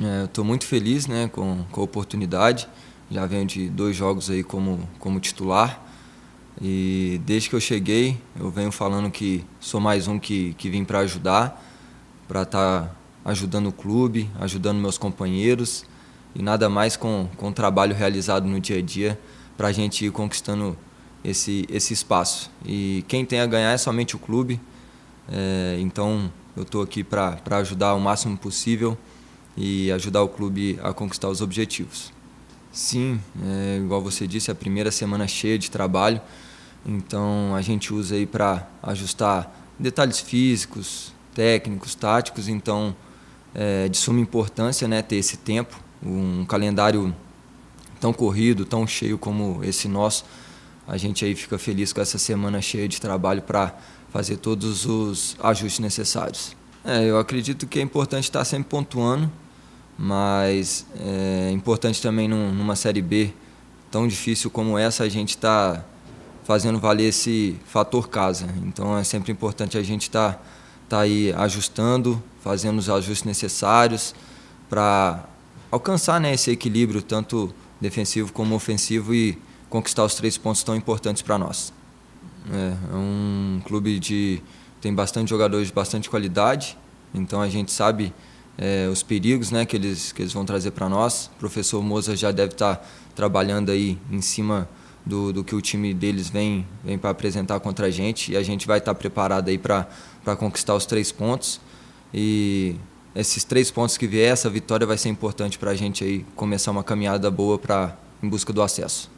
É, Estou muito feliz né, com, com a oportunidade. Já venho de dois jogos aí como, como titular. E desde que eu cheguei, eu venho falando que sou mais um que, que vim para ajudar, para estar tá ajudando o clube, ajudando meus companheiros e nada mais com, com o trabalho realizado no dia a dia para a gente ir conquistando esse, esse espaço. E quem tem a ganhar é somente o clube, é, então eu estou aqui para ajudar o máximo possível e ajudar o clube a conquistar os objetivos. Sim, é, igual você disse, a primeira semana cheia de trabalho, então a gente usa aí para ajustar detalhes físicos, técnicos, táticos, então é de suma importância né, ter esse tempo, um calendário tão corrido, tão cheio como esse nosso, a gente aí fica feliz com essa semana cheia de trabalho para fazer todos os ajustes necessários. É, eu acredito que é importante estar sempre pontuando, mas é importante também num, numa Série B tão difícil como essa a gente está fazendo valer esse fator casa. Então é sempre importante a gente estar tá, tá aí ajustando, fazendo os ajustes necessários para alcançar né, esse equilíbrio tanto defensivo como ofensivo e conquistar os três pontos tão importantes para nós. É, é um clube de tem bastante jogadores de bastante qualidade, então a gente sabe é, os perigos né, que, eles, que eles vão trazer para nós. O professor Moza já deve estar tá trabalhando aí em cima do, do que o time deles vem, vem para apresentar contra a gente e a gente vai estar tá preparado aí para conquistar os três pontos. E esses três pontos que vier, essa vitória vai ser importante para a gente aí começar uma caminhada boa para em busca do acesso.